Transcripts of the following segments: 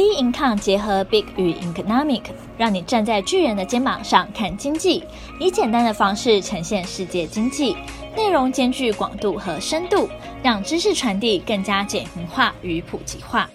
B Income 结合 Big 与 Economic，让你站在巨人的肩膀上看经济，以简单的方式呈现世界经济，内容兼具广度和深度，让知识传递更加简明化与普及化。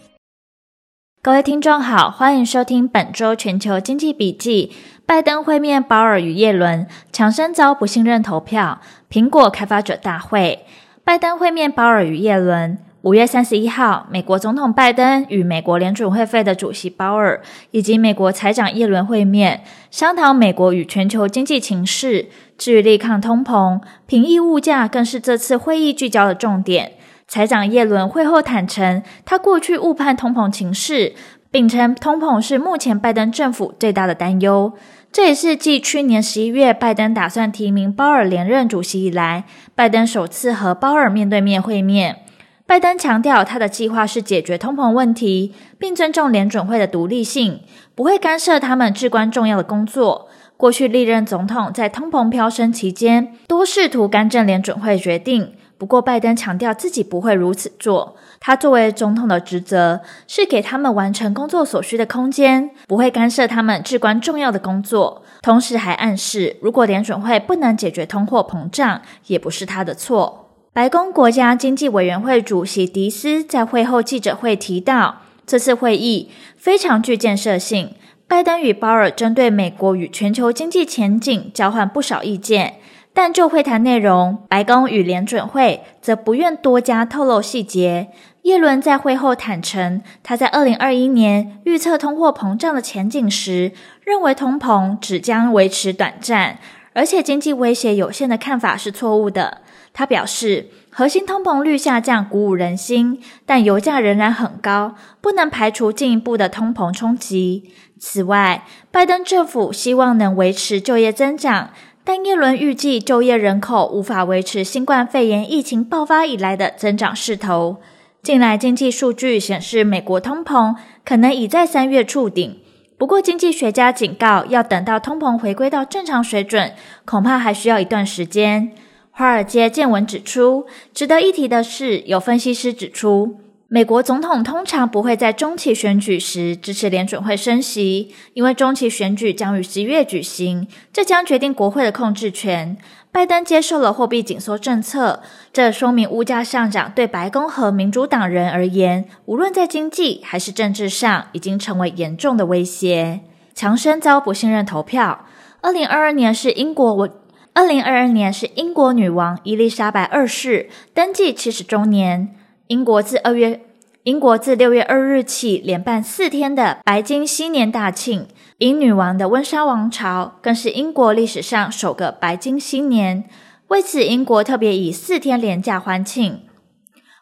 各位听众好，欢迎收听本周全球经济笔记。拜登会面鲍尔与叶伦，强生遭不信任投票。苹果开发者大会，拜登会面鲍尔与叶伦。五月三十一号，美国总统拜登与美国联准会费的主席鲍尔以及美国财长耶伦会面，商讨美国与全球经济情势。至于力抗通膨、平抑物价，更是这次会议聚焦的重点。财长耶伦会后坦承，他过去误判通膨情势，并称通膨是目前拜登政府最大的担忧。这也是继去年十一月拜登打算提名鲍尔连任主席以来，拜登首次和鲍尔面对面会面。拜登强调，他的计划是解决通膨问题，并尊重联准会的独立性，不会干涉他们至关重要的工作。过去历任总统在通膨飙升期间，多试图干政联准会决定。不过，拜登强调自己不会如此做。他作为总统的职责是给他们完成工作所需的空间，不会干涉他们至关重要的工作。同时，还暗示，如果联准会不能解决通货膨胀，也不是他的错。白宫国家经济委员会主席迪斯在会后记者会提到，这次会议非常具建设性。拜登与鲍尔针对美国与全球经济前景交换不少意见，但就会谈内容，白宫与联准会则不愿多加透露细节。耶伦在会后坦承，他在二零二一年预测通货膨胀的前景时，认为通膨只将维持短暂，而且经济威胁有限的看法是错误的。他表示，核心通膨率下降鼓舞人心，但油价仍然很高，不能排除进一步的通膨冲击。此外，拜登政府希望能维持就业增长，但耶伦预计就业人口无法维持新冠肺炎疫情爆发以来的增长势头。近来经济数据显示，美国通膨可能已在三月触顶，不过经济学家警告，要等到通膨回归到正常水准，恐怕还需要一段时间。华尔街见闻指出，值得一提的是，有分析师指出，美国总统通常不会在中期选举时支持联准会升息，因为中期选举将于十一月举行，这将决定国会的控制权。拜登接受了货币紧缩政策，这说明物价上涨对白宫和民主党人而言，无论在经济还是政治上，已经成为严重的威胁。强生遭不信任投票。二零二二年是英国二零二二年是英国女王伊丽莎白二世登基七十周年。英国自二月，英国自六月二日起连办四天的白金禧年大庆。英女王的温莎王朝更是英国历史上首个白金新年。为此，英国特别以四天连假欢庆。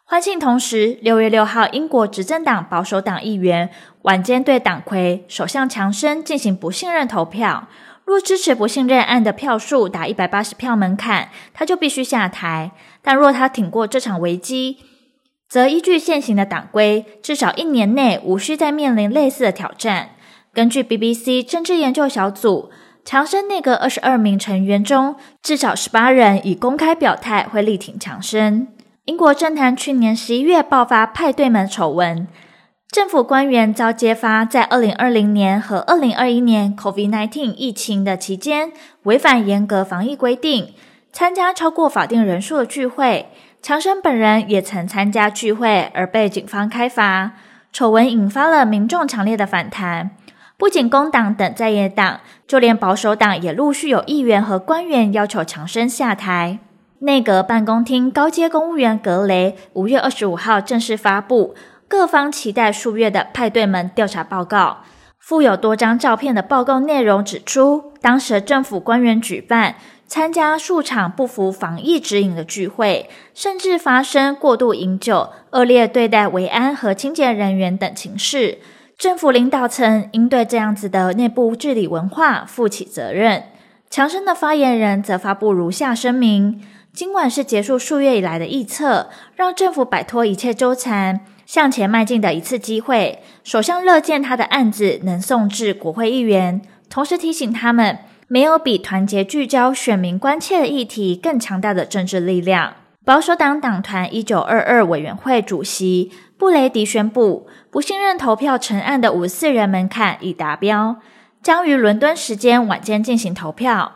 欢庆同时，六月六号，英国执政党保守党议员晚间对党魁首相强生进行不信任投票。若支持不信任案的票数达一百八十票门槛，他就必须下台。但若他挺过这场危机，则依据现行的党规，至少一年内无需再面临类似的挑战。根据 BBC 政治研究小组，强生内阁二十二名成员中，至少十八人已公开表态会力挺强生。英国政坛去年十一月爆发派对门丑闻。政府官员遭揭发，在二零二零年和二零二一年 COVID-19 疫情的期间，违反严格防疫规定，参加超过法定人数的聚会。强生本人也曾参加聚会，而被警方开罚。丑闻引发了民众强烈的反弹，不仅工党等在野党，就连保守党也陆续有议员和官员要求强生下台。内阁办公厅高阶公务员格雷五月二十五号正式发布。各方期待数月的派对门调查报告，附有多张照片的报告内容指出，当时政府官员举办、参加数场不服防疫指引的聚会，甚至发生过度饮酒、恶劣对待维安和清洁人员等情事。政府领导层应对这样子的内部治理文化负起责任。强生的发言人则发布如下声明：今晚是结束数月以来的臆测，让政府摆脱一切纠缠。向前迈进的一次机会，首相乐见他的案子能送至国会议员，同时提醒他们，没有比团结聚焦选民关切的议题更强大的政治力量。保守党党团一九二二委员会主席布雷迪宣布，不信任投票成案的五四人门槛已达标，将于伦敦时间晚间进行投票。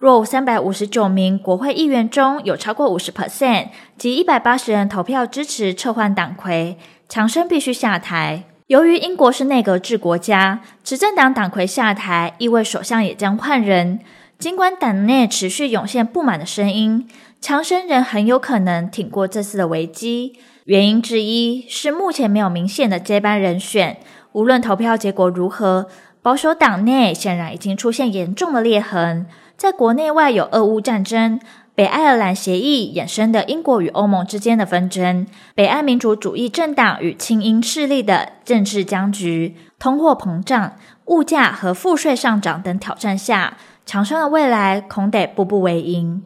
若三百五十九名国会议员中有超过五十 percent 及一百八十人投票支持撤换党魁，强生必须下台。由于英国是内阁制国家，执政党党魁下台意味首相也将换人。尽管党内持续涌现不满的声音，强生仍很有可能挺过这次的危机。原因之一是目前没有明显的接班人选。无论投票结果如何，保守党内显然已经出现严重的裂痕。在国内外有俄乌战争、北爱尔兰协议衍生的英国与欧盟之间的纷争、北爱民主主义政党与亲英势力的政治僵局、通货膨胀、物价和赋税上涨等挑战下，强生的未来恐得步步为营。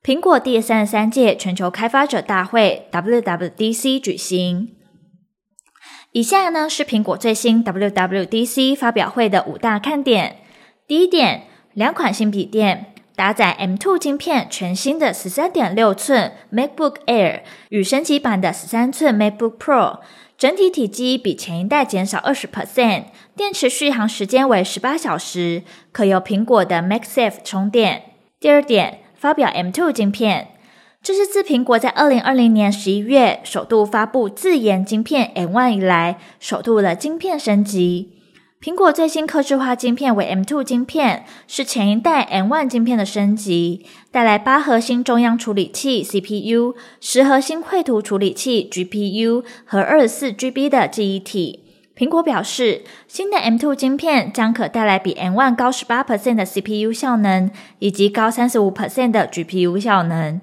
苹果第三十三届全球开发者大会 （WWDC） 举行。以下呢是苹果最新 WWDC 发表会的五大看点。第一点。两款新笔电搭载 M2 晶片，全新的十三点六寸 MacBook Air 与升级版的十三寸 MacBook Pro，整体体积比前一代减少二十 percent，电池续航时间为十八小时，可由苹果的 MagSafe 充电。第二点，发表 M2 晶片，这是自苹果在二零二零年十一月首度发布自研晶片 M1 以来，首度的晶片升级。苹果最新客制化晶片为 M2 晶片，是前一代 M1 晶片的升级，带来八核心中央处理器 CPU、十核心绘图处理器 GPU 和二十四 GB 的记忆体。苹果表示，新的 M2 晶片将可带来比 M1 高十八 percent 的 CPU 效能，以及高三十五 percent 的 GPU 效能。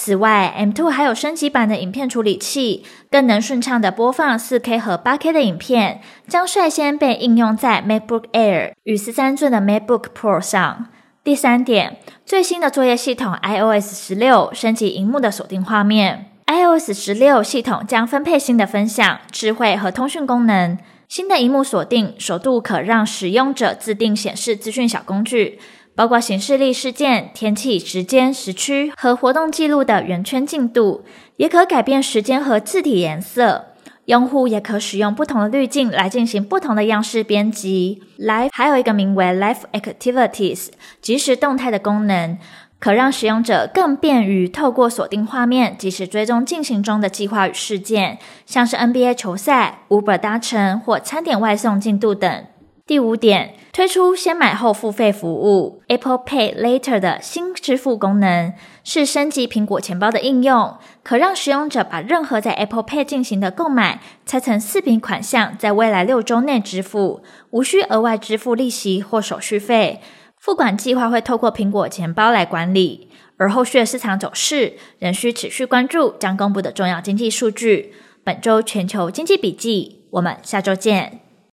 此外，M2 还有升级版的影片处理器，更能顺畅地播放 4K 和 8K 的影片，将率先被应用在 MacBook Air 与十三寸的 MacBook Pro 上。第三点，最新的作业系统 iOS 十六升级萤幕的锁定画面。iOS 十六系统将分配新的分享、智慧和通讯功能。新的萤幕锁定首度可让使用者自定显示资讯小工具。包括行事历事件、天气、时间、时区和活动记录的圆圈进度，也可改变时间和字体颜色。用户也可使用不同的滤镜来进行不同的样式编辑。Live 还有一个名为 Live Activities 即时动态的功能，可让使用者更便于透过锁定画面即时追踪进行中的计划与事件，像是 NBA 球赛、Uber 搭乘或餐点外送进度等。第五点，推出先买后付费服务 Apple Pay Later 的新支付功能，是升级苹果钱包的应用，可让使用者把任何在 Apple Pay 进行的购买拆成四笔款项，在未来六周内支付，无需额外支付利息或手续费。付款计划会透过苹果钱包来管理，而后续的市场走势仍需持续关注将公布的重要经济数据。本周全球经济笔记，我们下周见。